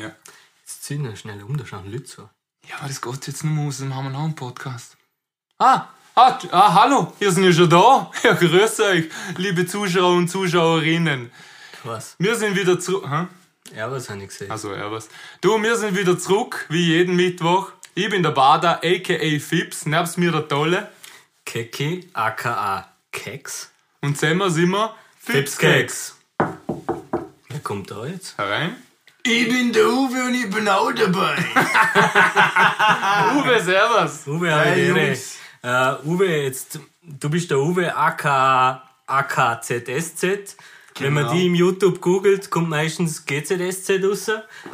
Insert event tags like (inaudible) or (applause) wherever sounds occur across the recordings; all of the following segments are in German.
Ja. Jetzt ziehen wir schnell um, da schauen Leute so. Ja, aber das geht jetzt mehr aus, dann haben wir noch einen Podcast. Ah, ah, ah, hallo, ihr seid ja schon da. (laughs) Ja, grüß euch, liebe Zuschauer und Zuschauerinnen. Was? Wir sind wieder zurück. Hä? Ja, was habe ich gesehen? Also, ja, was? Du, wir sind wieder zurück, wie jeden Mittwoch. Ich bin der Bada, a.k.a. Fips, nebst mir der Tolle. Keki, aka Keks. Und zusammen sind wir Fipskeks. Wer kommt da jetzt? Herein. Ich bin der Uwe und ich bin auch dabei. (laughs) Uwe, servus. Uwe, Hey. Jungs. Äh, Uwe, jetzt, du bist der Uwe, aka, aka ZSZ. Wenn man Genau. die im YouTube googelt, kommt meistens GZSZ raus.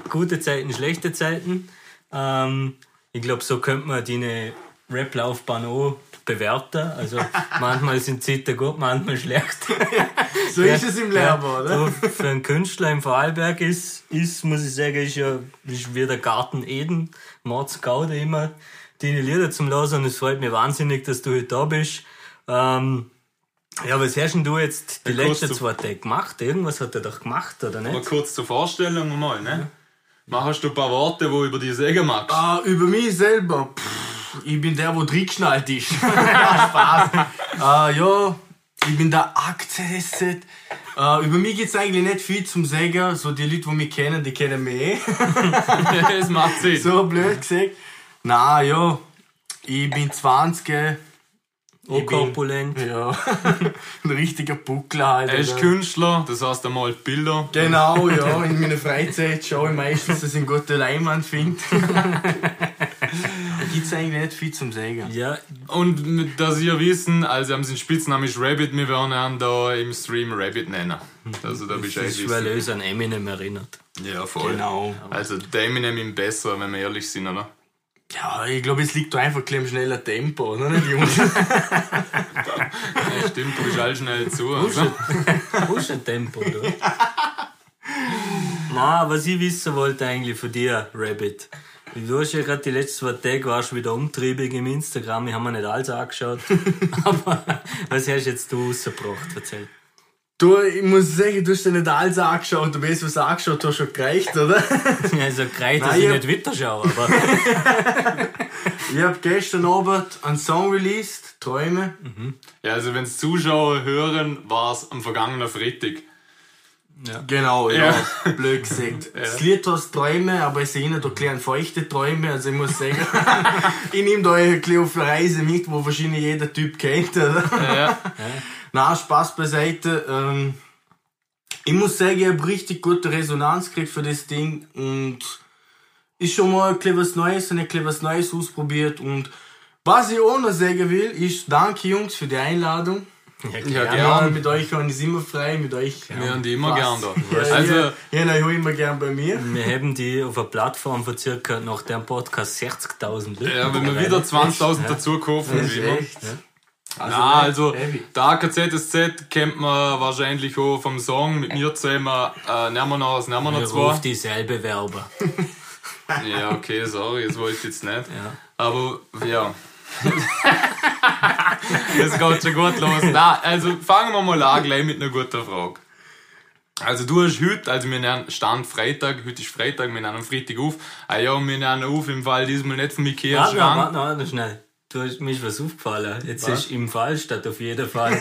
Gute Zeiten, schlechte Zeiten. Ähm, ich glaube, so könnte man deine Rap-Laufbahn auch bewerten. Also manchmal sind Zeiten gut, manchmal schlecht. (laughs) So ist es im Leben, oder? So, für einen Künstler im Vorarlberg ist, ist, muss ich sagen, ist ja ist wie der Garten Eden, Mordsgaude immer deine Lieder zum Hören und es freut mich wahnsinnig, dass du heute da bist. Ähm, ja, was hast denn du jetzt die Ja, letzten zwei Tage gemacht? Irgendwas hat er doch gemacht, oder Mal nicht? kurz zur Vorstellung mal, ne? Machst du ein paar Worte, wo über die sagen magst? Ah, über mich selber. Pff, ich bin der, wo drin geschnallt ist. (laughs) Spaß. Ah, ja, ich bin der AKZSZ. Äh, über mich gibt's eigentlich nicht viel zum Sagen. So die Leute, die mich kennen, die kennen mich eh. (laughs) Es macht Sinn. So blöd gesagt. Na ja, ich bin 20. Oh, ich bin- korpulent. Ja, (laughs) ein richtiger Buckler halt. Er ist oder? Künstler, das heißt, er malt Bilder. Genau, ja. In meiner Freizeit schaue ich meistens, dass ich einen guten Leinwand finde. Da gibt's eigentlich nicht viel zum Sagen. Ja, Und mit- dass ihr wissen, also haben sein Spitzname ist Rabbit, wir werden ihn da im Stream Rabbit nennen. Also da das Bescheid ist, weil er uns an Eminem erinnert. Ja, voll. Genau. Also der Eminem ihm besser, wenn wir ehrlich sind, oder? Ja, ich glaube, es liegt da einfach ein schneller Tempo, oder nicht, Jungs? (laughs) Ja, stimmt, du bist all schnell zu. Also. Tempo, du. (laughs) Na, was ich wissen wollte eigentlich von dir, Rabbit. Du hast ja gerade die letzten zwei Tage warst wieder umtriebig im Instagram. Ich habe mir nicht alles angeschaut. (laughs) Aber was hast jetzt du rausgebracht? Erzähl. Du, ich muss sagen, du hast dir nicht alles angeschaut, du weißt, was du angeschaut hast, schon gereicht, oder? (laughs) Also, gereicht, dass Nein, ich ich- nicht weiterschaue. Aber (laughs) Ich habe gestern Abend einen Song released, Träume. Ja, also wenn es Zuschauer hören, war es am vergangenen Freitag. Genau, ja. Ja. (laughs) Blöd gesagt. Das Lied heißt Träume, aber es sind da kleine feuchte Träume. Also ich muss sagen, (laughs) ich nehme da eine Reise mit, wo wahrscheinlich jeder Typ kennt, oder? Ja, Na, (laughs) Spaß beiseite. Ähm, ich muss sagen, ich habe richtig gute Resonanz gekriegt für das Ding und ist schon mal ein bisschen was Neues und ein bisschen was Neues ausprobiert. Und was ich auch noch sagen will, ist danke Jungs für die Einladung. Ja, Ja, gern. mit euch kann ich immer frei, mit euch. Wir haben die immer gern da. Ja, Also, ja, ja, na, ich hol immer gern bei mir. wir haben die auf einer Plattform von circa nach dem Podcast 60.000 Leute. ja, wenn wir wieder 20.000 dazu kaufen, Das ist wie immer. echt. Also, Na, also heavy. der AKZSZ kennt man wahrscheinlich auch vom Song mit mir zusammen. Äh, nehmen wir noch, was nehmen wir zwei? rufen dieselbe Werber. (laughs) Ja, okay, sorry, das wollte ich jetzt nicht. Ja. Aber ja. (laughs) (laughs) das geht schon gut los. Na, also fangen wir mal an gleich mit einer guten Frage. Also du hast heute, also wir nehmen Stand Freitag, heute ist Freitag, wir nehmen am Freitag auf. Ah ja, wir nehmen auf im Fall diesmal nicht vom Ikea Warte Schrank. warte warte noch schnell. Du hast mir ist was aufgefallen. Jetzt Was? ist im Fall statt auf jeden Fall. (laughs) (laughs)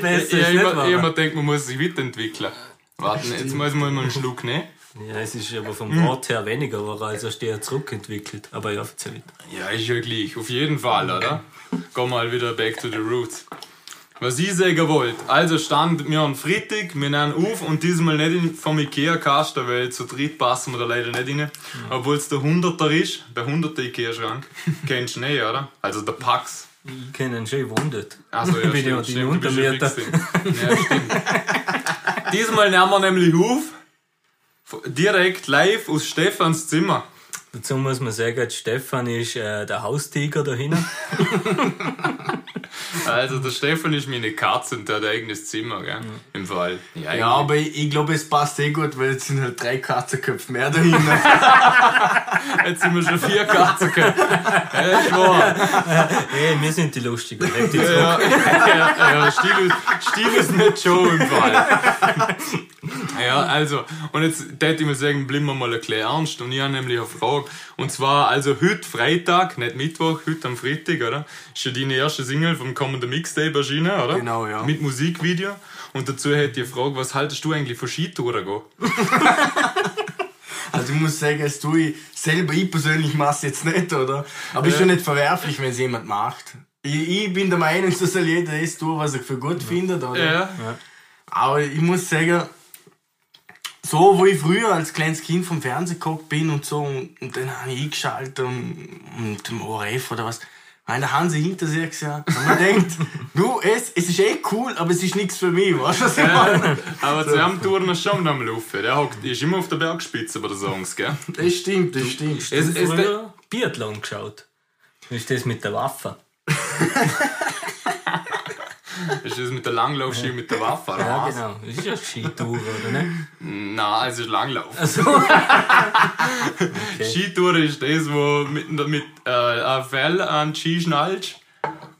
Besser ich wahr? ich immer denke, man muss sich weiterentwickeln. Warten, jetzt muss man mal einen Schluck nehmen. Ja, es ist aber vom. Wort her weniger, aber also hast du ja zurückentwickelt. Aber ja, erzähl weiter. Ja, ist ja gleich. Auf jeden Fall, oder? Wir mal wieder back to the roots. Was ich sagen wollte, also stand mir am Freitag, wir nehmen auf und diesmal nicht vom Ikea-Kasten, weil zu dritt passen wir da leider nicht rein. Obwohl es der 100er ist, der 100er Ikea-Schrank. (laughs) Kennst du nicht, oder? Also der Pax. Ich kenne ihn schon gewundert. Achso, ja, (laughs) stimmt, die stimmt, du bist. Ja, stimmt. (laughs) Diesmal nehmen wir nämlich auf, direkt live aus Stefans Zimmer. Dazu muss man sagen, Stefan ist äh, der Haustiger da hinten. (laughs) Also der Stefan ist meine Katze und der hat ein eigenes Zimmer, gell? Im Fall. Ja, Ja, aber ich, ich glaube, es passt eh gut, weil jetzt sind halt drei Katzenköpfe mehr dahinter. (laughs) Jetzt sind wir schon vier Katzenköpfe. Ja, ist wahr. Hey, wir sind die Lustigen. Die Ja, zurück. ja, ja, Stil, ist- Stil ist nicht Joe im Fall. (laughs) Ja, also, und jetzt hätte ich mal sagen, bleiben wir mal ein bisschen ernst. Und ich habe nämlich eine Frage. Und zwar, also heute Freitag, nicht Mittwoch, heute am Freitag, oder? Ist ja deine erste Single vom kommenden Mixtape erschienen, oder? Genau, ja. Mit Musikvideo. Und dazu hätte ich eine Frage, was haltest du eigentlich von Skitouren gehen? (laughs) Also ich muss sagen, das tue ich selber, ich persönlich mache es jetzt nicht, oder? Aber ist schon nicht verwerflich, wenn es jemand macht. Ich, ich bin der Meinung, so soll jeder das tun, was er für gut findet, oder? Ja. Aber ich muss sagen, so wo ich früher als kleines Kind vom Fernsehen geguckt bin und so, und, und dann habe ich eingeschaltet und, und dem ORF oder was, weil der Hansi hinter sich gesagt und man denkt, du, es, es ist eh cool, aber es ist nichts für mich, weißt du, was ich meine? Aber zu einem Touren ist schon am Laufen. Der hockt, ist immer auf der Bergspitze bei den Songs, gell? Das stimmt, das stimmt. Es, es, Früher Biathlon geschaut. Wie ist das mit der Waffe? (laughs) (laughs) ist das mit der Langlaufski mit der Waffe? oder Ja, was? genau. Das ist ja Skitour, oder nicht? Nein, es ist Langlauf. Also, (laughs) Skitour ist das, wo mit, mit äh, ein Fell an Ski schnallst.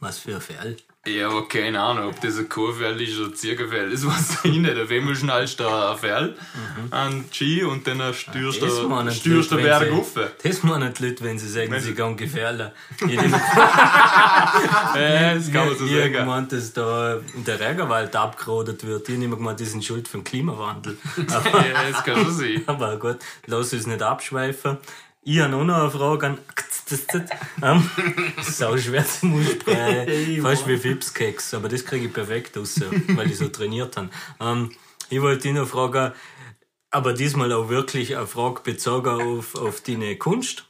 was für ein Fell. Ja, aber keine Ahnung, ob das ein Kuhfell ist oder ein Ziegenfell. Das weiß ich nicht. Auf einmal schnallst du ein Fell an die Ski und dann stürst du Leute, den wenn Berg rauf. Das meinen die Leute, wenn sie sagen, sie gehen gefährlich. (laughs) Ich Ja, das kann man so ich sagen. gemeint, dass da der Regenwald abgerodet wird. Ich immer gemeint, die sind schuld für den Klimawandel. Aber, (laughs) Ja, das kann schon sein. (laughs) aber gut, lass uns nicht abschweifen. Ich habe noch eine Frage an. Ähm, sau schwer zum Aussprechen. (laughs) Fast wie Fipskeks, aber das kriege ich perfekt raus, weil ich so trainiert habe. Ähm, ich wollte dich noch fragen, aber diesmal auch wirklich eine Frage bezogen auf, auf deine Kunst.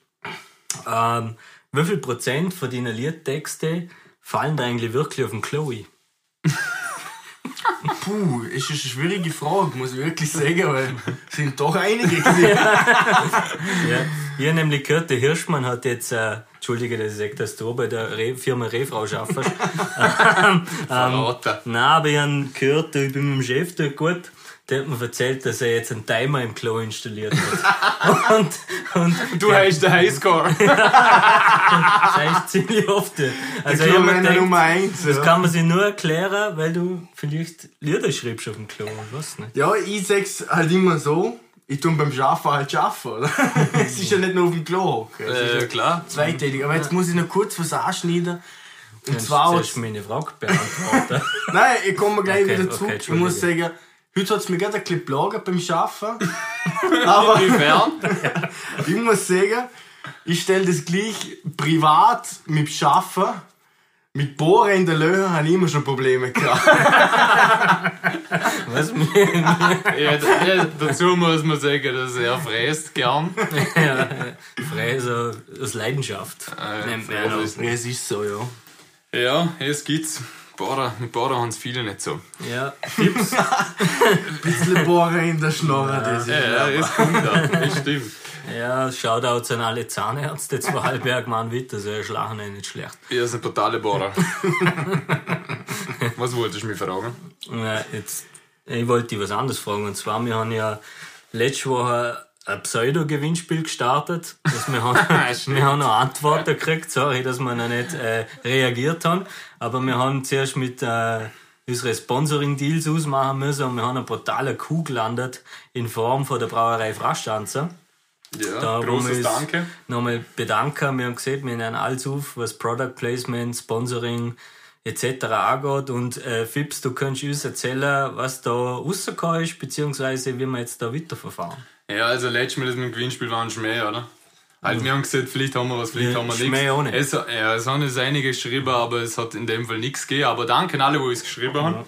Ähm, wie viel Prozent von deinen Liedtexte fallen da eigentlich wirklich auf den Chloe? Puh, ist eine schwierige Frage, muss ich wirklich sagen, weil es sind doch einige gewesen. (laughs) Ja. Ich habe nämlich gehört, der Hirschmann hat jetzt, äh, Entschuldige, dass ich sage, dass du bei der Re Firma Refrau schaffst. (laughs) Verraten. Nein, aber ich habe gehört, ich bin mit dem Chef dort gut, der hat mir erzählt, dass er jetzt einen Timer im Klo installiert hat. (laughs) und, und Du hast den Highscore. (laughs) das heißt ziemlich oft. Also ich mir Klo gedacht, Nummer eins. das Ja. kann man sich nur erklären, weil du vielleicht Lieder schreibst auf dem Klo, ich weiß nicht. ja, ich sag's halt immer so, ich tu beim Schaffen halt schaffen, oder? (laughs) es ist ja nicht nur auf dem Klo hocken. Äh, ja klar. zweitätig. Aber jetzt muss ich noch kurz was anschneiden. Und zwar, du zuerst meine Frage beantworten. nein, ich komme gleich Okay, wieder okay, zurück. ich muss sagen, heute hat's mir gerade ein bisschen plagen beim Schaffen. (laughs) Aber Inwiefern? (laughs) ich muss sagen, ich stelle das gleich privat mit Schaffen. Mit Bohren in der Löhre habe ich immer schon Probleme gehabt. (laughs) Was mir, Ja, dazu muss man sagen, dass er fräst gern. ja, Fräser aus Leidenschaft. Äh, Fräser ist- es ist so, ja. Ja, es gibt's. Bader, mit Bader haben es viele nicht so. Ja, Tipps. Ein (laughs) bisschen Bohren in der Schnorre, das ist Ja, ja, es kommt da. Das stimmt. Ja, Shoutouts an alle Zahnärzte, zwei Halberg Mann Witter, so schlagen ist nicht schlecht. Er ist ein brutale Bader. Was wolltest du mich fragen? Ja, jetzt, ich wollte dich was anderes fragen. Und zwar, wir haben ja letzte Woche ein Pseudo-Gewinnspiel gestartet. Das wir, haben, (laughs) (laughs) wir haben noch Antworten gekriegt. Sorry, dass wir noch nicht äh, reagiert haben. Aber wir haben zuerst mit äh, unsere Sponsoring-Deals ausmachen müssen und wir haben eine brutale Kuh gelandet in Form von der Brauerei Frastanzer. Ja, Da, großes uns Danke. Nochmal bedanken. Wir haben gesehen, wir nehmen alles auf, was Product Placement, Sponsoring etc. angeht. Und äh, Fips, du kannst uns erzählen, was da rausgekommen ist, beziehungsweise wie wir jetzt da weiterverfahren. Ja, also letztes Mal das mit dem Gewinnspiel war ein Schmäh, oder? Also wir haben gesagt, vielleicht haben wir was, vielleicht Ja, haben wir Schmäh nichts. auch nicht. Es, ja, es haben jetzt einige geschrieben, aber es hat in dem Fall nichts gegeben. Aber danke an alle, die es geschrieben haben.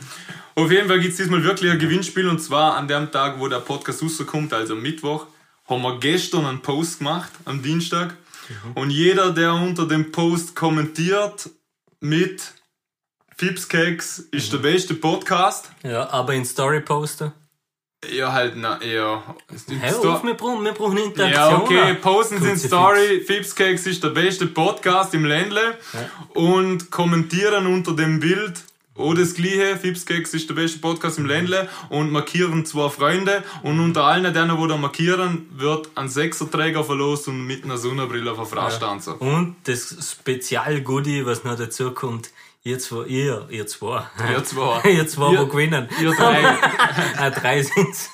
Auf jeden Fall gibt es diesmal wirklich ein Gewinnspiel und zwar an dem Tag, wo der Podcast rauskommt, also am Mittwoch, haben wir gestern einen Post gemacht, am Dienstag. Und jeder, der unter dem Post kommentiert mit Fipscakes ist der beste Podcast. Ja, aber in Story posten. Ja, halt, na, ja. Hör auf, wir brauchen, wir brauchen Interaktion. Ja, okay, posten Sie in Story, Fipscakes ist der beste Podcast im Ländle und kommentieren unter dem Bild oh, das gleiche, Fipscakes ist der beste Podcast im Ländle und markieren zwei Freunde und unter allen denen, die da markieren, wird ein Sechserträger verlost und mit einer Sonnenbrille auf Frastanzer. Und das Spezial-Goodie, was noch dazu kommt, Ihr zwei, ihr, ihr zwei. Ihr zwei. (laughs) ihr zwei, Ihr- wo gewinnen. Ihr (laughs) drei. Ah, (laughs) drei sind's.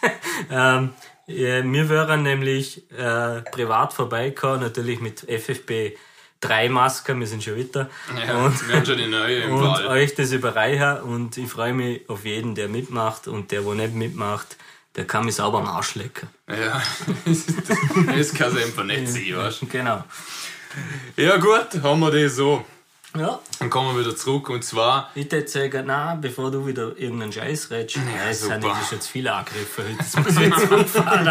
ähm, ja, wir wären nämlich äh, privat vorbeigekommen, natürlich mit FFP3 Masken, wir sind schon wieder. Ja, und wir haben schon die neue im und Fall. euch das überreichen und ich freue mich auf jeden, der mitmacht und der, wo nicht mitmacht, der kann mich sauber am Arsch lecken. Ja, das kann es einfach nicht sein, weißt Genau. du. Ja gut, haben wir das so. Ja. Dann kommen wir wieder zurück und zwar, Ich würde sagen, na, bevor du wieder irgendeinen Scheiß redest, ja, das super. sind das ist jetzt viele Angriffe heute, das (laughs) muss ich jetzt zurückfahren.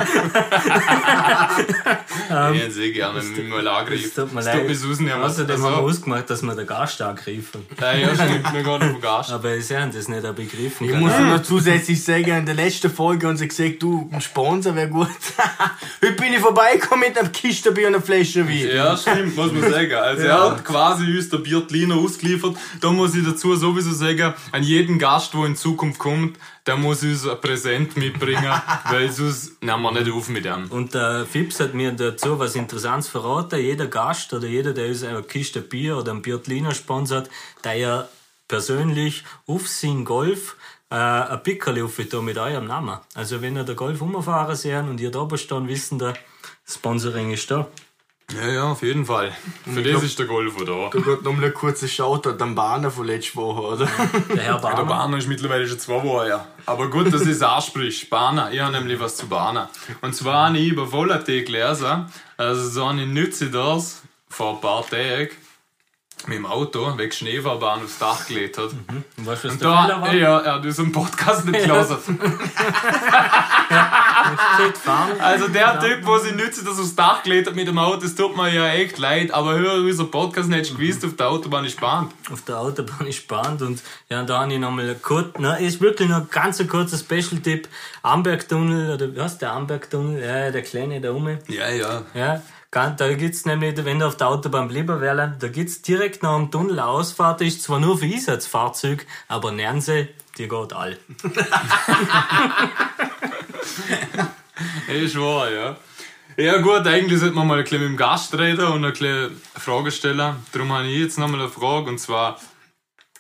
ich hätte sehr gerne mit mal angreifen. Es tut mir Es leid. mir Susan ja haben wir Also, ausgemacht, dass wir den Gast angreifen. ja, ja, stimmt, wir gehen auf den Gast. Aber sie haben das nicht begriffen. Ich muss noch zusätzlich sagen, in der letzten Folge haben sie gesagt, du, ein Sponsor wäre gut. (laughs) Heute bin ich vorbeigekommen mit einem Kistenbier und einer Flasche Wein. Ja, stimmt, muss man (laughs) sagen. Also er hat quasi uns der Biertliner ausgeliefert. Da muss ich dazu sowieso sagen, an jeden Gast, der in Zukunft kommt, der muss uns ein Präsent mitbringen, (laughs) weil sonst nehmen wir nicht auf mit ihm. Und der Fips hat mir dazu was Interessantes verraten. Jeder Gast oder jeder, der uns eine Kiste Bier oder ein Biertliner sponsert, der ja persönlich auf sein Golf äh, ein Pickerli aufgetan mit eurem Namen. Also wenn ihr den Golf umfahren sehen und ihr da oben stehen, wissen der Sponsoring ist da. Ja, ja, auf jeden Fall. Für das ist der Golfer da. Da geht noch mal ein kurzer Shoutout am Bahner von letzter Woche, oder? Der Herr Der Barmer. Bahner ist mittlerweile schon zwei Wochen her. Aber gut, dass es anspricht. Bahner, ich habe nämlich was zu Bahner. Und zwar habe ich über Volatee gelesen, also so eine nütze das vor ein paar Tagen mit dem Auto wegen Schneefallbahn aufs Dach gelegt hat. Und weißt du, was Und der da, ja, er hat unseren Podcast nicht (laughs) gelesen. (laughs) (laughs) Also der Typ, der sich nütze, das aufs Dach gelegt hat mit dem Auto, das tut mir ja echt leid. Aber hör, unser Podcast nicht gewusst, auf der Autobahn ist spannend. auf der Autobahn ist spannend und ja, da habe ich nochmal kurz, na, ist wirklich noch ein ganz ein kurzer Special-Tipp. Ambergtunnel, oder was, der Ambergtunnel, ja, der kleine da oben. Ja, ja. Ja, da gibt's nämlich, wenn du auf der Autobahn bleiben willst, da gibt's direkt nach dem Tunnel Ausfahrt, ist zwar nur für Einsatzfahrzeug, aber Nernse, die geht all. (laughs) (laughs) Ist wahr, ja. Ja gut, eigentlich sollte man mal ein bisschen mit dem Gast reden und ein bisschen Fragen stellen. Darum habe ich jetzt nochmal eine Frage und zwar,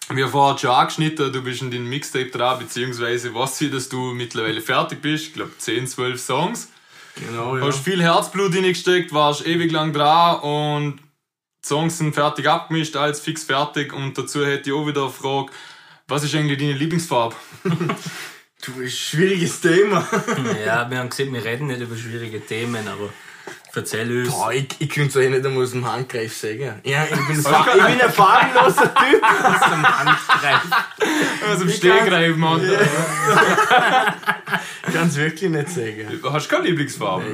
wie vorher schon angeschnitten, du bist in deinem Mixtape dran, beziehungsweise was sie, dass du mittlerweile fertig bist, ich glaube 10, 12 Songs. Genau, ja. Hast viel Herzblut reingesteckt, warst ewig lang dran und die Songs sind fertig abgemischt, alles fix fertig und dazu hätte ich auch wieder eine Frage, was ist eigentlich deine Lieblingsfarbe? (laughs) Du, ist ein schwieriges Thema. (laughs) Ja, wir haben gesehen, wir reden nicht über schwierige Themen, aber erzähl uns. Boah, ich, ich könnte es euch nicht einmal aus dem Handgreif sagen. Ja, ich bin, ich bin ein farbenloser Typ. Aus dem Handgreif. Also im Stegreif, Mann. Ich kann es wirklich nicht sagen. Hast du keine Lieblingsfarbe?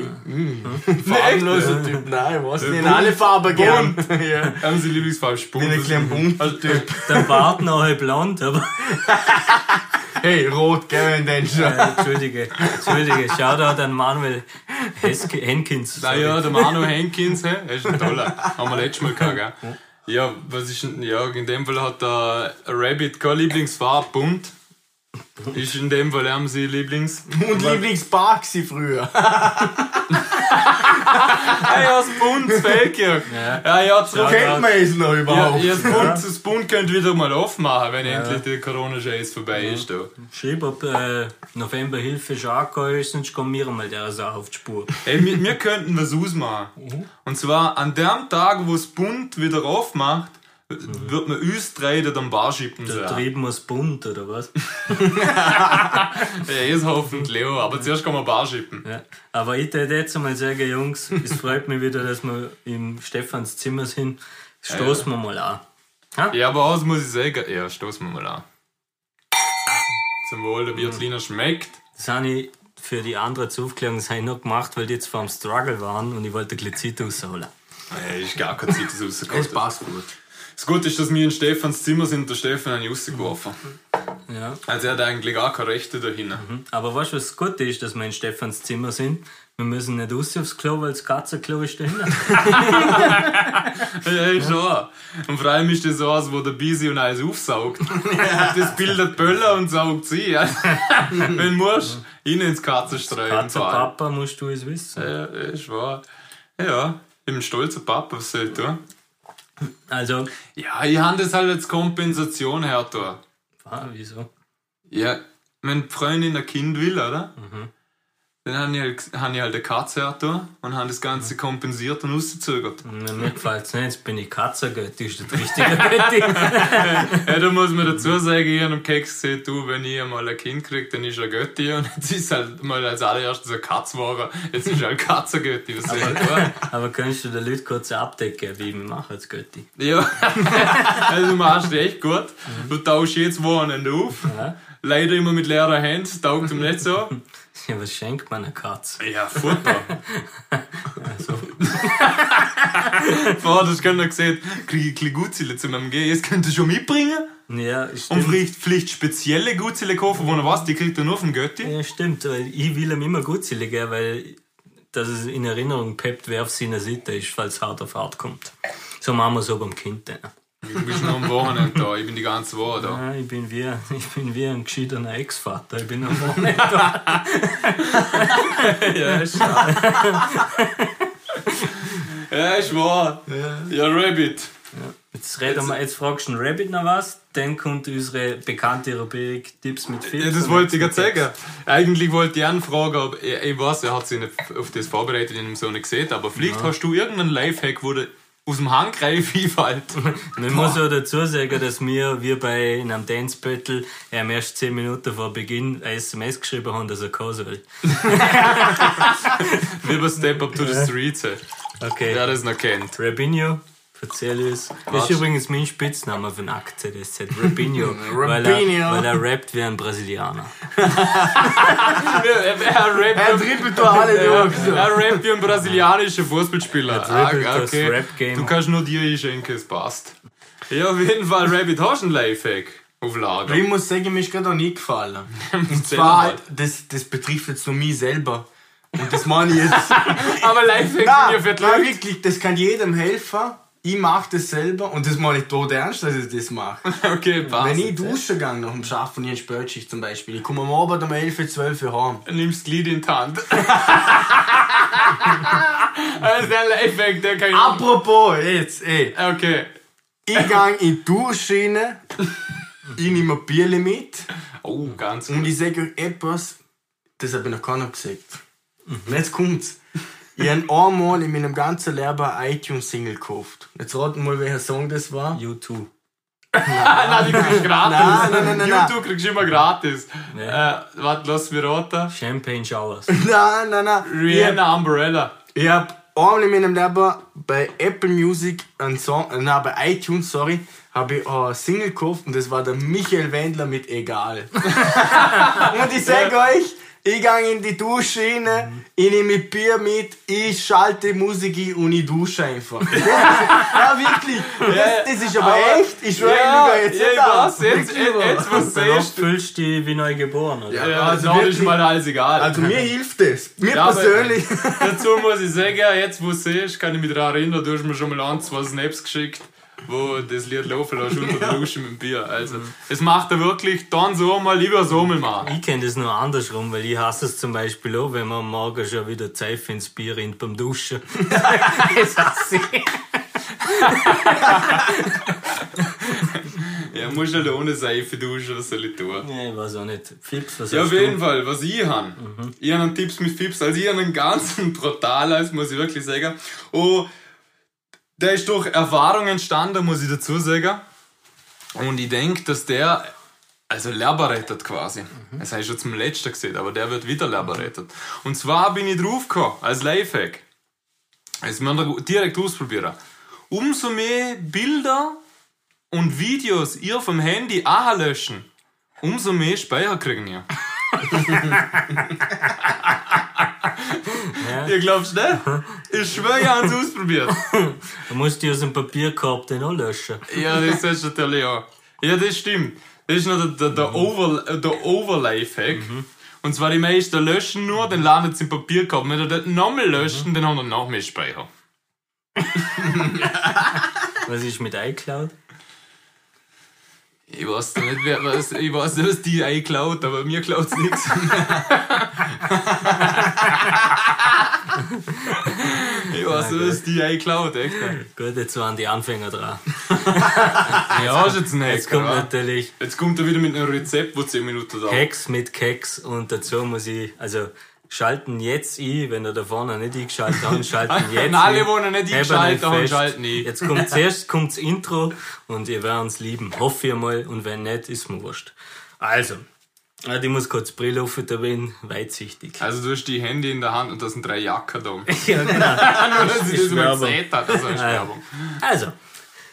Farbenloser Typ, nein, ich weiß nicht. In alle Farben gern. (laughs) ja. Haben Sie Lieblingsfarbe Spund? Ich bin ein kleiner bunter Typ. Der Bart nachher blond, aber. (laughs) Hey, rot, denn schon. Äh, Entschuldige, Entschuldige, Shoutout an Manuel Heske, Henkins. Naja, der Manu Henkins, hä? Er ist ein toller. Haben wir letztes Mal gehabt, gell? Ja, was ist denn, ja, in dem Fall hat der Rabbit keine Lieblingsfarbe, bunt. Ist in dem Fall haben sie Lieblings. Und Lieblingspark sie früher. (laughs) Ja, das Bunt, das Feldkirch. Ja, ja, zurück. Kennt man es noch Ja, überhaupt? ja, das Bunt, das Bunt könnt wieder mal aufmachen, wenn endlich der Corona-Scheiß vorbei ist. Da. Schreib, ob äh, November Hilfe schon angekommen ist, sonst kommen wir mal der Sache auf die Spur. Ey, wir, wir könnten was ausmachen. Und zwar an dem Tag, wo es bunt wieder aufmacht, wird man uns drei da am Bar schippen. So. Der Ja, Trieben muss bunt, oder was? (laughs) ist hoffentlich auch, aber zuerst kann man Bar schippen. Ja. Aber ich würde jetzt einmal sagen, Jungs, es freut mich wieder, dass wir im Stefans Zimmer sind. Stoßen wir mal an. Ja, aber was muss ich sagen? Ja, stoßen wir mal an. Zum Wohl, der Biertliner schmeckt. Das habe ich für die anderen zur Aufklärung das habe ich noch gemacht, weil die jetzt vor dem Struggle waren und ich wollte ein bisschen Zeit rausholen. Ja, ist gar keine Zeit, das Es rausgekommen. passt gut. Das Gute ist, dass wir in Stefans Zimmer sind, der Stefan hat ihn rausgeworfen. Ja. Also er hat eigentlich gar keine Rechte dahin. Aber weißt du, was das Gute ist, dass wir in Stefans Zimmer sind? Wir müssen nicht raus aufs Klo, weil das Katzenklo ist dahinter. (laughs) Ja, ist schon. Und vor allem ist das so aus, wo der Bisi und alles aufsaugt. Das bildet Böller und saugt sie. Ja. (laughs) Wenn du musst, ihn ins Katzenstreuen. Katzenpapa musst du es wissen. Ja, ist wahr. Ja, ich bin stolzer Papa, was soll ich tun? Also, Ja, ich habe das halt als Kompensation hergetan. ah, wieso? Ja, wenn die Freundin ein Kind will, oder? Mhm. Dann habe ich, halt, hab ich halt eine Katze hergetan und habe das Ganze Mhm. kompensiert und rausgezögert. Na, Mir gefällt es nicht, jetzt bin ich Katzergötti, ist das richtige Götti. (laughs) Ja, da muss man dazu sagen, ich habe am Keks gesehen, du, wenn ich einmal ein Kind kriege, dann ist er Götti und jetzt ist halt mal als allererstes ein Katzwahrer, jetzt ist er ein Katzergötti, was soll ich tun? Aber kannst du den Leuten kurz eine geben, wie ich mich mache als Götti? Ja, (laughs) also du machst echt gut. Du tauschst jetzt Wochenende auf. Ja. Leider immer mit leerer Hand, taugt ihm nicht so. (laughs) Ja, was schenkt man einer Katze? Ja, Futter. Also, Vorher hast du noch gesehen, kriege ich ein bisschen Gutzile zu meinem Gehen. Jetzt könnt ihr schon mitbringen. ja, Und stimmt. vielleicht, vielleicht spezielle Gutzile kaufen, wo er was, die kriegt er nur vom Götti. Ja, stimmt, weil ich will ihm immer Gutzile geben, weil dass es in Erinnerung peppt, wer auf seiner Seite ist, falls hart auf hart kommt. So machen wir so beim Kind. Dann. Du bist nur am Wochenende da, ich bin die ganze Woche da. Ja, ich, bin wie, (laughs) ich bin wie ein geschiedener Ex-Vater. Ich bin am Wochenende da. Ja, (laughs) ist Ja, ist wahr. Ja, Rabbit. Jetzt, reden wir, jetzt fragst du einen Rabbit noch was, dann kommt unsere bekannte Rubrik Tipps mit Filmen. Ja, das wollte ich gerade sagen. Eigentlich wollte ich ihn fragen, aber ich, ich weiß, er hat sich nicht auf das vorbereitet, ihn so nicht gesehen, aber vielleicht hast du irgendeinen Lifehack, wo du aus dem Handgreif einfällt. (laughs) Man muss auch dazu sagen, dass wir, wir bei einem Dance Battle ähm, erst 10 Minuten vor Beginn ein SMS geschrieben haben, dass er kommen soll. (laughs) Wie bei Step Up to the Streets. Okay. Wer das noch kennt. Rabinho, erzähl uns. Das ist übrigens mein Spitzname für den AKZSZ. Rabinho. weil, Rabinho. er, weil er rappt wie ein Brasilianer. (laughs) Er, er, er Er rappt dribbelt alle durch. so. er rappt wie ein brasilianischer Fußballspieler. dribbelt das Rap-Game. Du kannst nur dir einschenken, es passt. Ja, auf jeden Fall, Rabbit, hast du einen Lifehack auf Lager? Ich muss sagen, mir ist gerade auch nie gefallen. (laughs) Und zwar, das, das betrifft jetzt nur mich selber. Und das meine ich jetzt. (laughs) Aber Lifehack sind ja für die Leute. wirklich, das kann jedem helfen. Ich mache das selber und das meine ich tot ernst, dass ich das mache. (laughs) Okay, passt. Wenn ich duschen gehe nach dem Schaffen, ich Spätschicht zum Beispiel, ich komme am Abend um 11, 12 Uhr heim. nimmst das Glied in die Hand. (laughs) also der Lifehack, der kann ich... Apropos, jetzt, ey. Okay. Ich gehe in die Duschschiene, ich nehme ein Bierli mit Oh, ganz und gut. ich sage euch etwas, das habe ich noch keiner gesagt. Und jetzt kommt's. Ich habe einmal in meinem ganzen Leben eine iTunes-Single gekauft. Jetzt raten mal, welcher Song das war. U2. Nein, die kriegst du gratis. Nein, nein, nein, nein, YouTube kriegst du immer gratis. Ja. Äh, warte, lass mich raten. Champagne Showers. (laughs) Nein, nein, nein. Rihanna Umbrella. Ich habe einmal in meinem Leben bei Apple Music einen Song, äh, nein, bei iTunes, sorry, habe ich eine Single gekauft und das war der Michael Wendler mit Egal. (laughs) und ich sage euch, ich gehe in die Dusche rein, ich nehme Bier mit, ich schalte Musik ein und ich dusche einfach. (laughs) Ja, wirklich. Das, das ist aber, Aber- echt. Ich schwöre, Ja, ich jetzt ja, nicht ich weiß, jetzt, Wirklich wahr. jetzt, was siehst du? fühlst du dich wie neu geboren, oder? Ja. Ja, Also also ist wirklich- mal alles egal. Also mir (laughs) hilft das. Mir Ja, aber- persönlich. (laughs) Dazu muss ich sagen, jetzt wo du siehst, kann ich mich daran erinnern, du hast mir schon mal ein, zwei Snaps geschickt, wo das Lied laufen lässt unter der Dusche mit dem Bier. Also, es macht er wirklich dann so mal, lieber so mal machen. Ich kenne das nur andersrum, weil ich hasse es zum Beispiel auch, wenn man am Morgen schon wieder Seife ins Bier rinnt beim Duschen. (laughs) das hasse ich. Ja, muss halt ohne Seife duschen, was soll ich tun? Ja, ich weiß auch nicht. Fips, was Ja, auf jeden du? Fall, was ich habe. Ich habe einen Tipps mit Fips. Also, ich habe einen ganzen brutalen, muss ich wirklich sagen. Und der ist durch Erfahrung entstanden, muss ich dazu sagen. Und ich denke, dass der, also Leben rettet quasi. Das habe ich schon zum letzten gesehen, aber der wird wieder Leben rettet. Und zwar bin ich draufgekommen, als Lifehack. Das müssen wir direkt ausprobieren. Umso mehr Bilder und Videos ihr vom Handy löschen, umso mehr Speicher kriegen ihr. Ja. Ihr glaubt's nicht? Ich schwöre, ich habe es ausprobiert. Du musst die aus dem Papierkorb den auch löschen. Ja, das ist natürlich auch. Ja, das stimmt. Das ist noch der, der, der, Over, äh, der Overlay-Hack. Und zwar die meisten löschen nur, dann landet es im Papierkorb. Wenn ihr das nochmal löschen, dann haben wir noch mehr Speicher. Was ist mit iCloud? Ich weiß nicht, wer was, ich weiß nicht, was die einklaut, aber mir klaut's nichts. Ich weiß was du hast die eingeklaut, echt? Gut, jetzt waren die Anfänger dran. (laughs) Ja, ist jetzt nicht. Jetzt kommt oder? natürlich Jetzt kommt er wieder mit einem Rezept, wo 10 Minuten dauert. Keks mit Keks und dazu muss ich, also schalten jetzt ein, wenn ihr da vorne nicht eingeschaltet habt, schalten (laughs) jetzt Alle, ein. die noch nicht eingeschaltet haben, schalten ein. Jetzt kommt (laughs) zuerst kommt's das Intro und ihr werdet es lieben. Hoffe ich mal und wenn nicht, ist mir wurscht. Also, ah, ich muss kurz Brille auf, da bin weitsichtig. Also du hast die Hände in der Hand und da sind drei Jacken da. (laughs) Ja, genau. dass ich das mal gesehen hat, also ist Werbung. Also,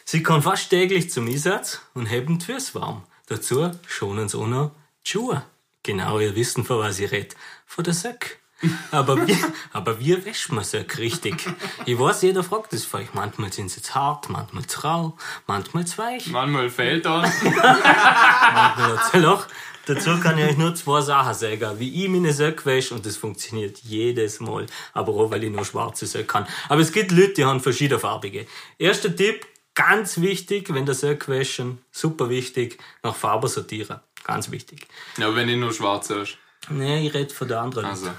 sie kommen fast täglich zum Einsatz und haben Füße warm. Dazu schonen sie auch noch die Schuhe. Genau, ihr wisst, von was ich rede. Von der Söck. Aber wie, aber wie wäscht man Söck richtig? Ich weiß, jeder fragt das euch. Manchmal sind sie zu hart, manchmal zu rau, manchmal zu weich, Manchmal fällt er. manchmal hat sie ein Loch. Dazu kann ich euch nur zwei Sachen sagen, wie ich meine Söcke wäsche und das funktioniert jedes Mal. Aber auch, weil ich nur schwarze Söcke kann. Aber es gibt Leute, die haben verschiedenfarbige. Erster Tipp, ganz wichtig, wenn der Söcke wäschen, super wichtig, nach Farbe sortieren. Ganz wichtig. Ja, wenn ich nur schwarz hast. Nee, ich rede von der anderen. Also.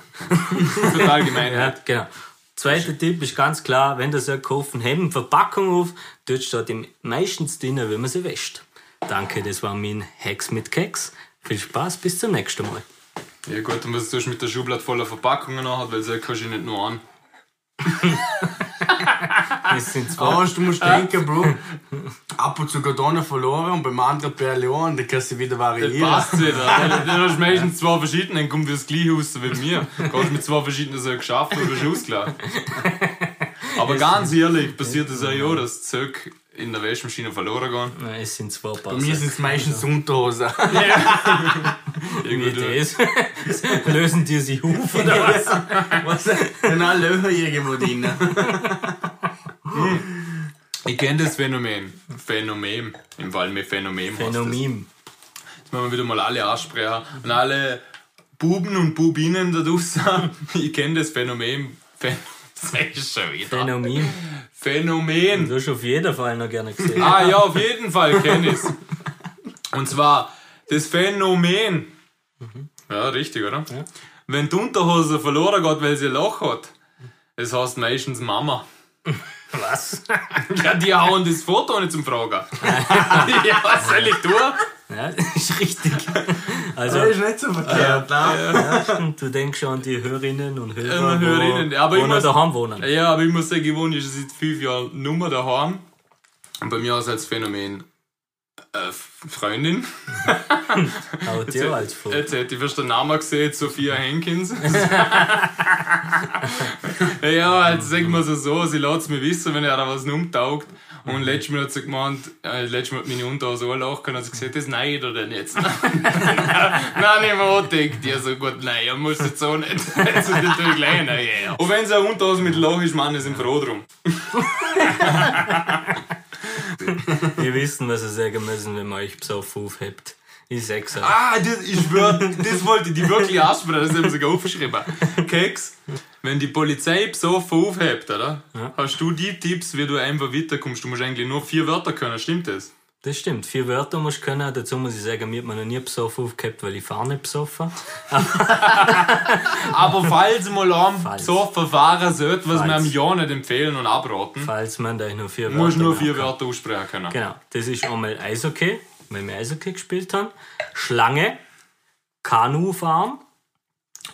(laughs) Total gemein. Ja, genau. Zweiter Tipp ist ganz klar, wenn der Söcke kaufen, heben Verpackung auf, dort steht im meistens drin, wie man sie wäscht. Danke, das war mein Hex mit Keks. Viel Spaß, bis zum nächsten Mal. Ja gut, und was tust du mit der Schublade voller Verpackungen noch, weil so kannst du nicht nur an. (laughs) Das sind zwei Aber du musst denken, Bro, ab und zu geht einer verloren und beim anderen und dann kannst du wieder Das variieren. passt wieder. Dann dann hast du meistens zwei verschiedene, dann kommt das gleiche raus wie mir. Kannst mit zwei verschiedenen so geschafft und bist ausgelacht. Aber ganz ehrlich, passiert es ja auch, dass die Zöcke in der Wäschmaschine verloren gehen. Nein, es sind zwei Paar. Bei mir sind es meistens Unterhosen. (laughs) Wie Irgendwie das? (laughs) Lösen die sich auf oder was? Was? Genau, Löcher irgendwo drin. Ich kenne das Phänomen. Phänomen. Im Fall mit Phänomen. Phänomen. Jetzt müssen wir wieder mal alle ansprechen. Und alle Buben und Bubinnen da draußen. (laughs) Ich kenne das Phänomen. Phänomen. (laughs) Das ist schon wieder. Phänomen. Phänomen. Du hast auf jeden Fall noch gerne gesehen. Ah ja, auf jeden Fall kenne ich's. Und zwar das Phänomen. Ja, richtig, oder? Wenn die Unterhose verloren geht, weil sie ein Loch hat, das heißt meistens Mama. (laughs) Was? (laughs) Ja, die hauen das Foto nicht zum Fragen. (laughs) ja, was soll ich tun? Ja, das ist richtig. Also, Das ist nicht so verkehrt, ne? ja, stimmt, du denkst schon an die Hörerinnen und Hörer, Äh, Hörerinnen, wo, aber wo ich muss- daheim wohnen. Ja, aber ich muss sagen, ich wohne schon seit fünf Jahren nur daheim. Und bei mir ist als Phänomen äh, Freundin. (laughs) Auch dir als vor. Jetzt hätte ich fast den Namen gesehen, Sophia Henkins. (laughs) ja, jetzt sagen wir es so, sie lässt es mir wissen, wenn er da was umtaugt. Und letztes Mal hat sie gemeint, äh, letztes Mal hat meine Unterhose anlachen und hat sie gesagt, das nein oder denn jetzt? (laughs) nein, ich mir auch gedacht, ja so gut, nein, er muss jetzt so nicht. Jetzt ist natürlich gleich, nein, ja. Und wenn es eine Unterhose mit Loch ist, Mann, sind froh drum. (laughs) Wir wissen, was ihr sagen müssen, wenn man euch besoffen aufhebt. Ich sag's euch. Ah, das, ich schwör, das wollte ich die wirklich ansprechen, das haben sie sogar aufgeschrieben. Keks, wenn die Polizei besoffen aufhebt, oder? Hast du die Tipps, wie du einfach weiterkommst? Du musst eigentlich nur vier Wörter können, stimmt das? Das stimmt. Vier Wörter musst du können. Dazu muss ich sagen, mir hat man noch nie besoffen aufgehabt, weil ich fahre nicht besoffen. (laughs) Aber falls mal am besoffen fahren sollte, was wir am Jahr nicht empfehlen und abraten, Falls man da nur vier Wörter musst nur vier. Wörter aussprechen können. Genau. Das ist einmal Eishockey, weil wir Eishockey gespielt haben. Schlange, Kanu fahren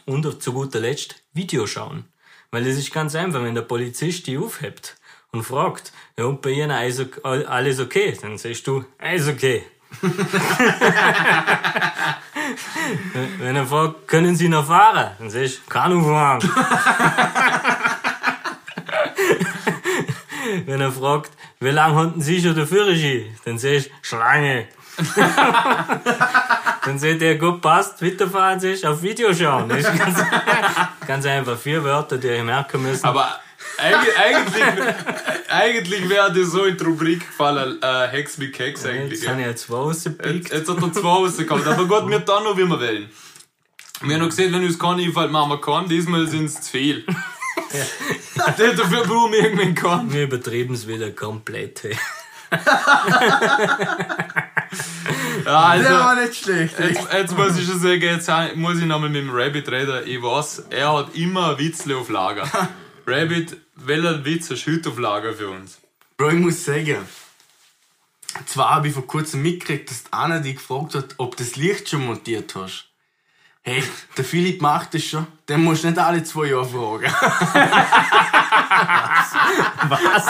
und zu guter Letzt Video schauen. Weil das ist ganz einfach, wenn der Polizist dich aufhebt und fragt, ja, und bei Ihnen alles ok- alles okay, dann sagst du, alles okay. (laughs) wenn er fragt, können Sie noch fahren, dann sagst du, Kanu fahren. (laughs) Wenn er fragt, wie lange hatten Sie schon den Führerschein? Dann sagst du, Schlange. (laughs) Dann sagt er, gut, passt, weiterfahren, du, auf Video schauen. Das ist ganz, ganz einfach. Vier Wörter, die ihr merken müssen. Aber eigentlich, eigentlich, eigentlich wäre das so in die Rubrik gefallen, äh, Hex mit Keks eigentlich. Jetzt ja. habe ich jetzt zwei Jetzt, rausgepickt. jetzt hat er zwei rausgekommen. Aber gut, wir tun noch, wie wir wollen. Wir haben noch gesehen, wenn uns kein einfällt, machen wir keinen. Diesmal sind es zu viel. (laughs) Dafür brauchen wir irgendwann keinen. Wir übertrieben es wieder komplett. hey. Ja, also, Der war nicht schlecht. jetzt, jetzt muss ich schon sagen, jetzt muss ich nochmal mit dem Rabbit reden. Ich weiß, er hat immer ein Witzle auf Lager. (laughs) Rabbit, welcher Witz hast du heute auf Lager für uns? Bro, ich muss sagen, zwar habe ich vor kurzem mitgekriegt, dass die Anna dich gefragt hat, ob du das Licht schon montiert hast. Hey, der Philipp macht das schon. Den musst du nicht alle zwei Jahre fragen. (laughs) Was?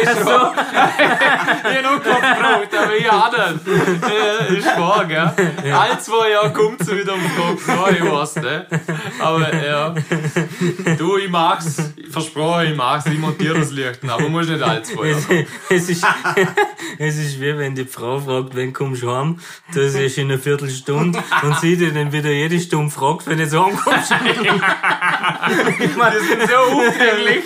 Ich hab noch keinen gefragt, aber ich auch nicht. Ja, Ist wahr, gell? Alle zwei Jahre kommt sie wieder und fragt, ja, ich weiß, ne? Aber ja. Du, ich mag's, ich versproche, ich mag's, ich montiere das Licht, aber muss nicht alle zwei Es, Jahre. (laughs) es, ist, (laughs) es ist wie wenn die Frau fragt, wenn kommst du heim, das ist in einer Viertelstunde und sie dir dann wieder jede Stunde fragt, wenn du jetzt heimkommst. (laughs) Ich meine, das sind so aufdringlich.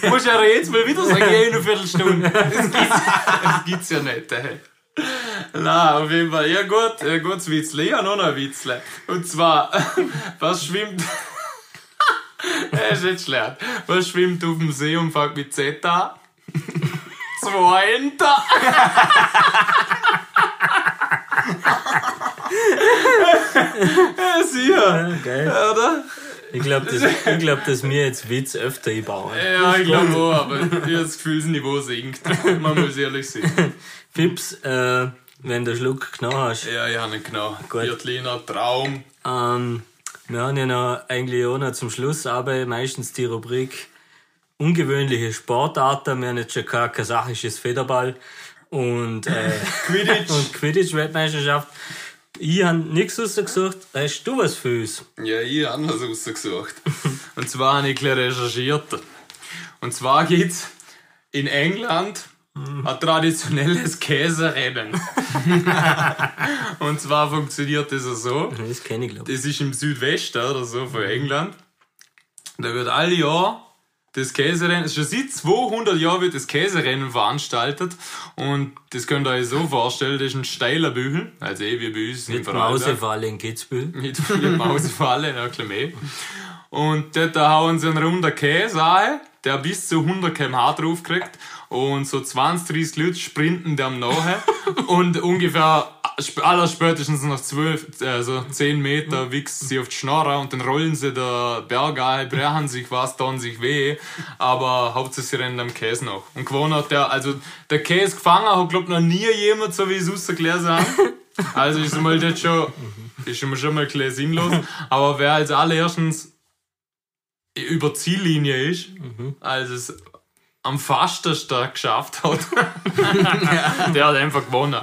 Du musst ja jetzt mal wieder sagen, ja, in einer Viertelstunde. Das gibt's, das gibt's ja nicht, ey. Na, auf jeden Fall. Ja gut, ja, gutes Witzle. Ich habe noch ein Witzle. Und zwar, (laughs) was schwimmt... Das (laughs) ist nicht schlecht. Was schwimmt auf dem See und fängt mit Z an? (laughs) Zwei Enter. Ja, sicher. Geil. Oder? Ich glaube, dass, ich glaub, dass wir jetzt Witz öfter einbauen. Ja, ich glaube auch, aber das Gefühlsniveau sinkt. (laughs) Man muss ehrlich sein. Fips, äh, wenn du einen Schluck genommen hast, Ja, ich habe nicht genau. Viertliner, Traum. ähm, wir haben ja noch eigentlich auch noch zum Schluss aber meistens die Rubrik ungewöhnliche Sportarten. Wir haben jetzt schon kein kasachisches Federball und, äh, (laughs) Quidditch. und Quidditch-Weltmeisterschaft. Ich habe nichts rausgesucht. Hast du was für uns? Ja, ich habe was rausgesucht. (laughs) Und zwar habe ich ein recherchiert. Und zwar gibt's in England ein traditionelles Käserennen. (laughs) Und zwar funktioniert das so. Das kenne ich, glaube ich. Das ist im Südwesten oder so von England. Da wird alle Jahr das Käserennen, schon seit 200 Jahren wird das Käserennen veranstaltet. Und das könnt ihr euch so vorstellen, das ist ein steiler Bügel, also eh wie bei uns im Mit. Mausefalle in Kitzbühel. (laughs) Mit, mit Mausefalle, ein bisschen mehr. Und dort hauen sie einen runden Käse rein, der bis zu 100 km/h drauf kriegt. Und so 20, 30 Leute sprinten dem nachher. (laughs) und ungefähr sp- aller spätestens nach 12, also 10 Meter wichsen sie auf die Schnorre und dann rollen sie der Berg ein, brechen sich was, tun sich weh. Aber hauptsächlich sie rennen am Käse nach. Und gewonnen hat der, also der Käse gefangen hat, glaub noch nie jemand, so wie ich es rausgelesen habe. (laughs) Also ist mal das schon, ist schon mal schon mal bisschen sinnlos. Aber wer als allererstens über Ziellinie ist, also es am fastesten geschafft hat, (laughs) der hat einfach gewonnen.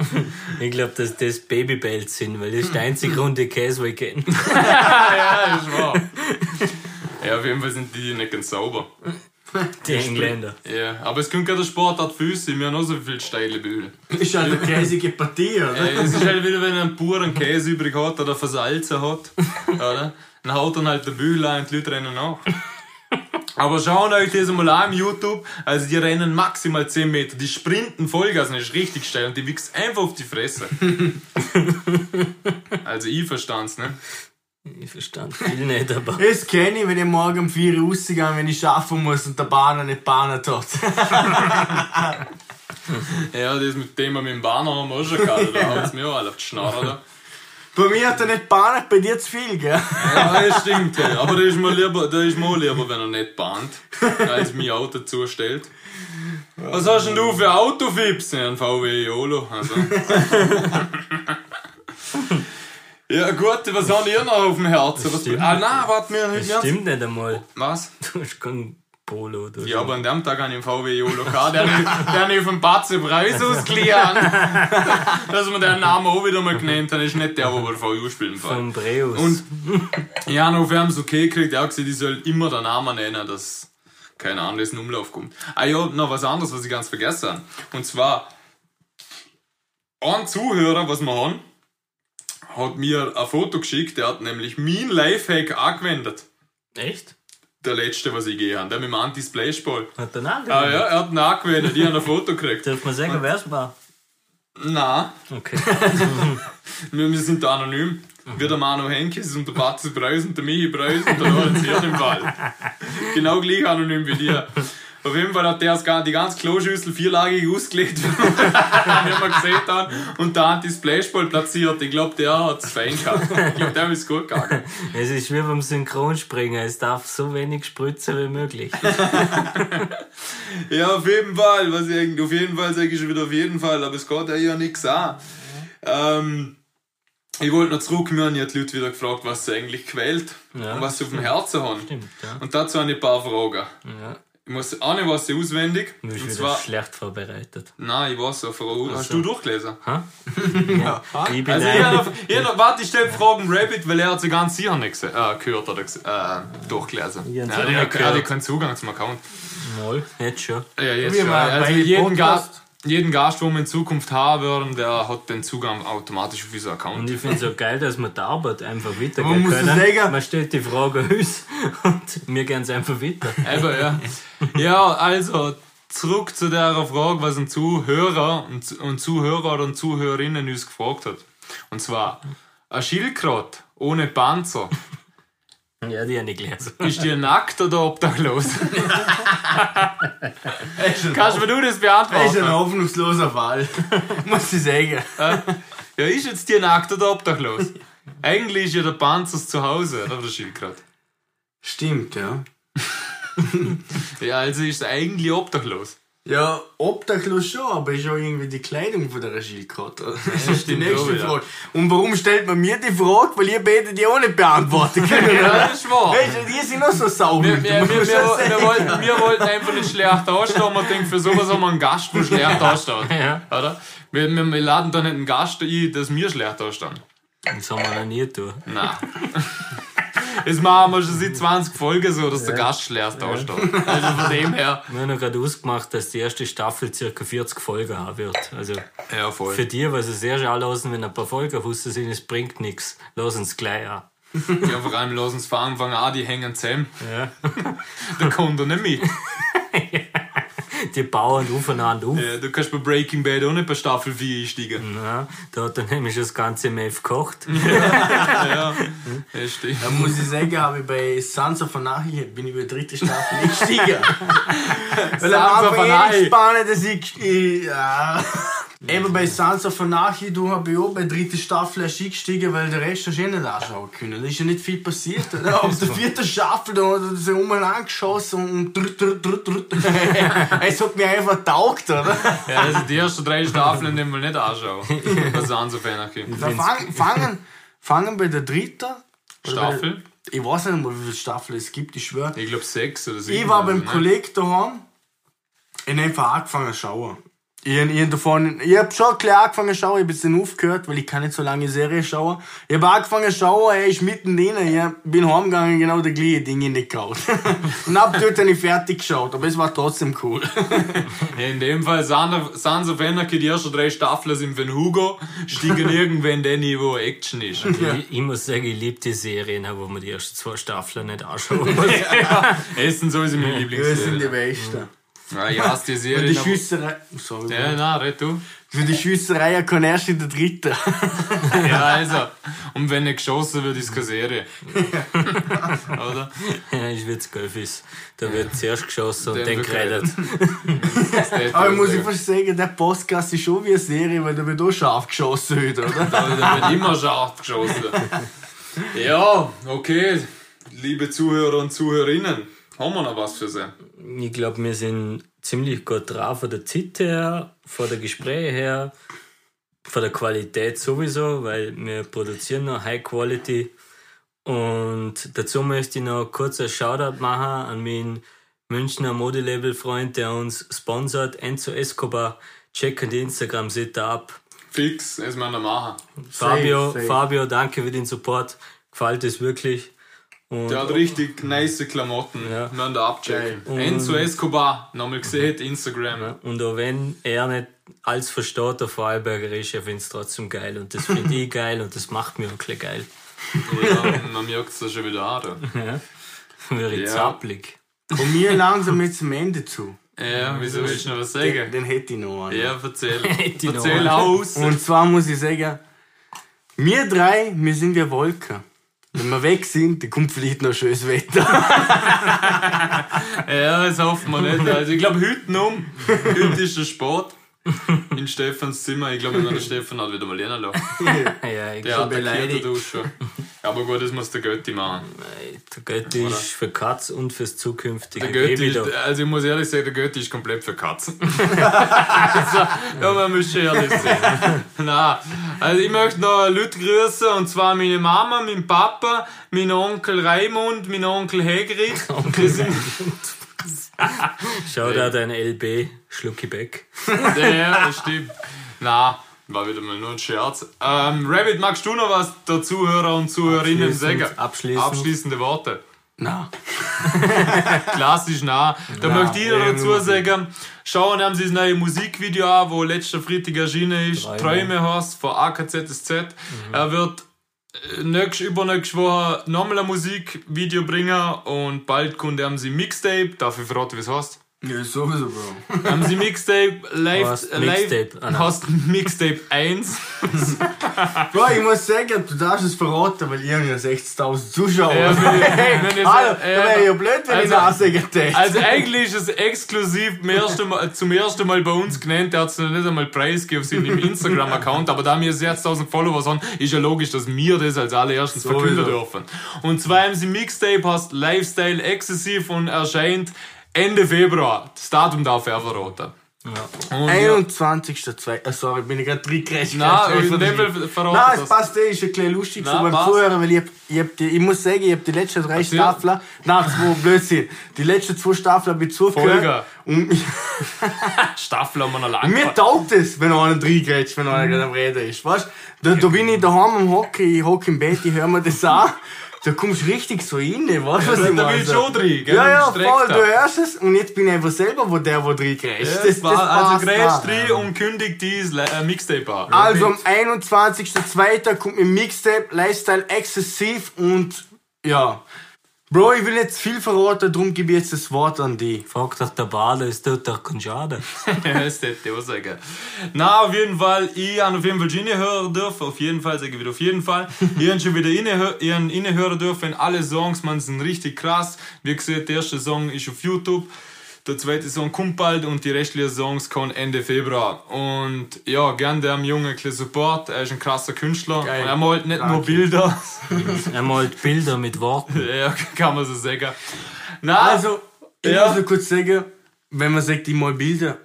Ich glaube, dass das Babybells sind, weil das ist der einzige runde Käse, den ich kenne. ja, ist wahr. Ja, auf jeden Fall sind die nicht ganz sauber. Die Engländer. Ja, aber es könnte gerade der Sportart Füße, wir haben auch so viele steile Bügel. Ist halt eine käsige Partie, oder? Äh, es ist halt wieder, wenn ein puren Käse übrig hat oder versalzen hat, (laughs) oder? Dann haut dann halt der ein und die Leute rennen nach. Aber schauen euch das mal an im YouTube. Also die rennen maximal 10 Meter. Die sprinten Vollgas ist richtig steil und die wichst einfach auf die Fresse. (laughs) also ich verstand's, ne? Ich verstand viel nicht, aber. (laughs) Das kenne ich, wenn ich morgen um 4 Uhr rausgehe, wenn ich schaffen muss und der Bahn nicht bahnet hat. (laughs) Ja, das mit dem mit dem Bahner haben wir auch schon gehabt. Da haut's mir auch alle auf die Schnarre. Bei mir hat er nicht bahnet, bei dir zu viel, gell? Ja, das stimmt. Ja. Aber da ist mir lieber, da ist mir auch lieber, wenn er nicht bahnt, als mein Auto zustellt. Was hast denn du für Autofips? Ja, ein VW Jolo. Also. ja gut, was haben ihr noch auf dem Herzen? Was, ah nein, warte, wir Das stimmt nicht einmal. Was? Du hast keinen Polo oder Ja, so. aber an dem Tag ich einen VW Jolo gehabt, der nicht auf dem Batze Preis ausklären. (laughs) Dass wir den Namen auch wieder mal genannt haben, ist nicht der, wo wir VU spielen. Von Breus. Und ja, noch wir haben es okay gekriegt, er hat gesagt, ich soll immer den Namen nennen, dass keine Ahnung, das in Umlauf kommt. Ah ja, noch was anderes, was ich ganz vergessen habe. Und zwar, ein Zuhörer, was wir haben, hat mir ein Foto geschickt, der hat nämlich mein Lifehack angewendet. Echt? Der letzte, was ich gegeben habe, der mit dem Anti-Splash-Ball. Hat der Nagel? Ah ja, er hat ihn angewendet, ich habe ein Foto gekriegt. Darf man sagen, wer es war? Nein, Okay. wir, (laughs) wir sind da anonym. Wie der Manu Henkes und der Batze Breus und der Michi Breus und der Lorenz hier im Fall. (laughs) Genau gleich anonym wie dir. Auf jeden Fall hat der das die ganze Kloschüssel vierlagig ausgelegt, (laughs) wie wir gesehen haben, und da hat das Flashball platziert. Ich glaube, der hat es fein gehabt. Ich glaube, der ist gut gegangen. Es ist wie beim Synchronspringen. Es darf so wenig spritzen wie möglich. (laughs) Ja, auf jeden Fall. Was ich, auf jeden Fall sage ich schon wieder auf jeden Fall, aber es geht ja nichts an. Ähm, ich wollte noch zurück, mir haben ja die Leute wieder gefragt, was sie eigentlich quält Ja, und was sie auf dem Herzen haben. Stimmt, ja. Und dazu habe ich ein paar Fragen. ja. Ich muss eine was ich auswendig. Du bist Und zwar, schlecht vorbereitet. nein, ich weiß auf Hast du durchgelesen? Ha? (laughs) Ja. Ich bin Also, ich habe noch, ich hab noch, warte, ich stelle Fragen Rabbit, weil er hat sie ganz sicher nicht gese- äh, gehört oder äh, durchgelesen. Ich Ja, der auch nicht hat keinen Zugang zum Account. Mal, jetzt schon. Ja, jetzt Wie schon. Also bei jeden Podcast. Gast, jeden Gast, den wir in Zukunft haben werden, der hat den Zugang automatisch auf unseren Und Account. ich finde es so geil, dass wir die Arbeit einfach Man weitergehen muss können. sagen- Man stellt die Frage uns (laughs) und wir gehen es einfach weiter. Eben, ja. Ja, also, zurück zu der Frage, was ein Zuhörer und, und Zuhörer und Zuhörerinnen uns gefragt hat. Und zwar, ein Schildkröte ohne Panzer, Ja, die habe ich gelesen. ist die nackt oder obdachlos? (laughs) Kannst du mir du das ist ein beantworten? hoffnungsloser Fall. (laughs) muss ich sagen. Ja, ist jetzt die nackt oder obdachlos? Eigentlich ist ja der Panzer zu Hause, oder der Schildkröte? Stimmt, ja. (laughs) Ja, also ist er eigentlich obdachlos. Ja, obdachlos schon, aber ist auch irgendwie die Kleidung von der Schildkröte. Das ist die nächste. Frage. Und warum stellt man mir die Frage? Weil ihr beide die auch nicht beantworten (laughs) könnt. Ja, das ist wahr. Weißt du, die sind auch so sauber. Wir, wir, wir, wir, wollten, wir wollten einfach nicht schlecht ausstehen. Wir denken, für sowas haben wir einen Gast, der schlecht ausschaut. Ja. Oder? Wir, wir, wir laden da nicht einen Gast ein, dass wir schlecht ausschauen. Das haben wir noch nie getan. Nein. (laughs) Das machen wir schon seit 20 Folgen so, dass der Gast schlecht ausschaut. Also von dem her. Wir haben ja gerade ausgemacht, dass die erste Staffel ca. 40 Folgen haben wird. Also Ja, voll. für die, was es sehr schade lassen, wenn ein paar Folgen auf sind, es bringt nichts. Lass uns gleich an. Ja, vor allem lassen uns von Anfang an, die hängen zusammen. Ja. Da kommt er nicht mit. (laughs) Die bauen aufeinander auf. Ja, du kannst bei Breaking Bad auch nicht bei Staffel 4 einsteigen. Ja, da hat er nämlich das ganze Meth gekocht. (laughs) Ja, ja stimmt. Da muss ich sagen, habe ich bei Sons of Anarchy bin ich bei der dritten Staffel nicht gestiegen. Weil Anfang eh Anarchy. spannend, dass ich... ich ja. Eben bei Sons of Anarchy, du habe ich auch bei der dritten Staffel erst eingestiegen, weil der Rest hast du eh nicht anschauen können. Da ist ja nicht viel passiert. Oder? (laughs) Ab der vierten Staffel, da hat er sich umeinander geschossen und drüt, drüt, drüt, drüt. Es hat mir einfach taugt, oder? Ja, also die ersten drei Staffeln nehmen wir nicht anschauen. Was sind so Anarchy? Da fangen, fangen, fangen bei der dritten Staffel? Bei der, ich weiß nicht mal, wie viele Staffeln es gibt, ich schwöre. Ich glaube sechs oder sieben. Ich war beim also, ne? Kollegen daheim. Ich habe einfach angefangen zu schauen. Ich, hab- ich, davon, ich hab schon klar angefangen zu schauen, ich hab jetzt dann aufgehört, weil ich kann nicht so lange Serie schauen. Ich hab angefangen zu schauen, er ist mitten drin, ich bin heimgegangen, genau der gleiche Ding in die Kaut. Und ab dort habe ich fertig geschaut, aber es war trotzdem cool. (laughs) Ja, in dem Fall Sons of Anarchy, die ersten drei Staffeln sind von Hugo, steigen irgendwann den Niveau Action ist. Ich, ich muss sagen, ich liebe die Serien, wo man die ersten zwei Staffeln nicht anschauen (laughs) muss. Essen sowieso meine Das sind die Lieblingsserie. Besten. Ja, ich hasse die Und Serie. die aber- Schüsserei, sorry. Ja, nein, red du. Für die Schüsserei kann erst in der dritten. (laughs) Ja, also. Und wenn nicht geschossen wird, ist keine Serie. (laughs) Oder? ja, ich wird's Golfis. Da wird zuerst geschossen und Dann geredet. (laughs) Aber ich muss ich fast sagen, der Podcast ist schon wie eine Serie, weil da wird auch scharf geschossen heute, oder? Da wird immer scharf geschossen. Ja, okay. Liebe Zuhörer und Zuhörerinnen, haben wir noch was für sie? Ich glaube, wir sind ziemlich gut drauf von der Zeit her, von der Gespräche her, von der Qualität sowieso, weil wir produzieren noch High Quality. Und dazu möchte ich noch kurz ein Shoutout machen an meinen Münchner Modelabel-Freund, der uns sponsert, Enzo Escobar. Checken die Instagram-Seite ab. Fix, das müssen wir machen. Fabio, safe. Fabio, danke für den Support. Gefällt es wirklich. Und Der hat richtig nice Klamotten. Ja. Wir müssen da abchecken. Geil. Enzo Escobar, nochmal gesehen, Instagram. Und auch wenn er nicht als versteht, der Vorarlberger ist, er findet es trotzdem geil. Und das finde ich (laughs) geil und das macht mich wirklich geil. Ja, man merkt es da schon wieder an. Da. (laughs) Wäre Ja. zappelig. Kommen wir langsam jetzt zum Ende zu. Ja, wieso willst du noch was Den, sagen? den hätte ich noch einen. Ja, erzähl. (laughs) Erzähl aus. Und zwar muss ich sagen, wir drei, wir sind wie Wolken. Wenn wir weg sind, dann kommt vielleicht noch schönes Wetter. (laughs) Ja, das hoffen wir nicht. Also ich glaube, heute um. Heute ist der Sport. (laughs) In Stefans Zimmer. Ich glaube, der Stefan hat wieder mal lernen lassen. (laughs) Ja, ich Der hat beleidigt. schon. Aber gut, das muss der Götti machen. der Götti ist für Katz und fürs zukünftige Der Götti, Baby ist, also ich muss ehrlich sagen, der Götti ist komplett für Katzen. (laughs) also, ja, man muss ehrlich sein. Nein, also ich möchte noch Leute grüßen, und zwar meine Mama, mein Papa, mein Onkel Raimund, mein Onkel Hegrid. Sind, (laughs) Schau da dein LB, Schlucki Beck. ja, das stimmt. Na, war wieder mal nur ein Scherz. Ähm, Rabbit, magst du noch was der Zuhörer und Zuhörerinnen sagen? abschließend. Abschließende Worte. Na. (laughs) Klassisch nah. Da Na, möchte ich noch dazu sagen, schauen haben sie das neue Musikvideo an, wo letzter Freitag erschienen ist. Träume. Träume hast von AKZSZ. Er wird äh, nächst, übernächste Woche nochmal ein Musikvideo bringen und bald kommt haben sie Mixtape. Ich verraten, wie es heißt? Ja, sowieso, Bro. (laughs) haben sie Mixtape live, Hast live Mixtape, ah, nein. hast Mixtape 1. (laughs) Bro, ich muss sagen, du darfst es verraten, weil ich habe ja 60.000 Zuschauer. Ja, (laughs) ich- wenn ich- Hallo, äh, da wäre ja blöd, wenn ich also- nachsagen täte. Also eigentlich ist es exklusiv zum ersten Mal, zum ersten Mal bei uns genannt. Der hat es noch nicht einmal preisgegeben auf seinem Instagram-Account. Aber da wir 6000 Follower haben, ist ja logisch, dass wir das als allererstes Sowieso. verkünden dürfen. Und zwar haben sie Mixtape, heißt Lifestyle Exzessiv und erscheint Ende Februar. Das Datum darf er verraten. Und ja, 21.2. Äh, sorry, bin ich gerade reingecrashed. Na, in dem Fall verraten Nein, das. es passt eh, ist ein bisschen lustig so beim passt. Zuhören, weil ich, hab, ich, hab die, ich muss sagen, ich habe die letzten drei Erzähl. Staffeln, nein, zwei Blödsinn, die letzten zwei Staffeln habe ich zugehört. Folge. Und (laughs) Staffel haben wir noch lange. mir taugt es, wenn einer reingrätscht, wenn einer gerade am Reden ist, weißt da, da bin ich daheim am Hockey, ich hocke im Bett, ich höre mir das an, da kommst du richtig so rein, weißt du, was da ich da meine? will ich schon drin, gell? Ja, ja, voll, du hörst es und jetzt bin ich einfach selber wo der, wo reingrätscht. (laughs) Das war, also passt grätscht auch. drin und kündigt dies äh, Mixtape an. Also am 21.02. kommt mein Mixtape Lifestyle Exzessiv und ja. Bro, ich will jetzt viel verraten, darum gebe ich jetzt das Wort an die. Frag doch der Bader, es tut doch keinen Schaden. Das hätte ich auch sagen. Na, auf jeden Fall, ich habe auf jeden Fall reinhören dürfen. Auf jeden Fall, sage ich wieder auf jeden Fall. Ich habe schon wieder reinhören dürfen. Alle Songs, man, sind richtig krass. Wie gesagt, der erste Song ist auf YouTube. Der zweite Song kommt bald und die restlichen Songs kommen Ende Februar. Und ja, gern dem Jungen ein bisschen Support. Er ist ein krasser Künstler. Geil. Und er malt nicht nur Danke. Bilder. (laughs) Er malt Bilder mit Worten. (laughs) ja, kann man so sagen. Na, Also, ich Ja. muss nur kurz sagen, wenn man sagt, ich mal Bilder,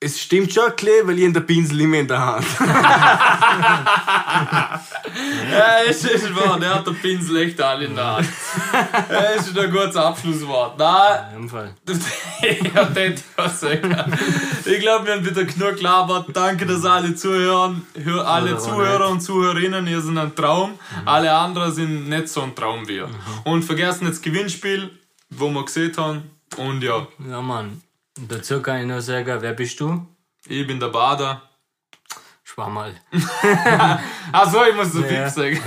es stimmt schon ein bisschen, weil ich den Pinsel immer in der Hand. (laughs) Ja, ist, ist wahr, der hat den Pinsel echt alle in der Hand. Das ist ein gutes Abschlusswort. Nein, In dem Fall. (laughs) ja, ich was sagen. Ich glaube, wir haben wieder genug gelabert. Danke, dass alle zuhören. Hör, alle Zuhörer und Zuhörerinnen, ihr sind ein Traum. Alle anderen sind nicht so ein Traum wie ihr. Und vergessen jetzt das Gewinnspiel, wo wir gesehen haben. Und ja, Ja, Mann. Dazu kann ich nur sagen, wer bist du? ich bin der Bader. Schwammerl. (laughs) Achso, ich muss so Ja. Fips sagen.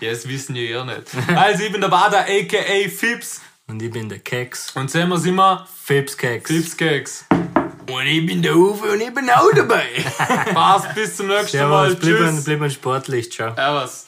Ja, (laughs) das wissen ja ihr nicht. Also, ich bin der Bader, aka Fips. Und ich bin der Keks. Und sehen wir sind wir Fips Keks. Fips Keks. Und ich bin der Uwe und ich bin auch dabei. (laughs) Passt, bis zum nächsten Servus, Mal. Tschüss. blieben sportlich. Ciao. Servus.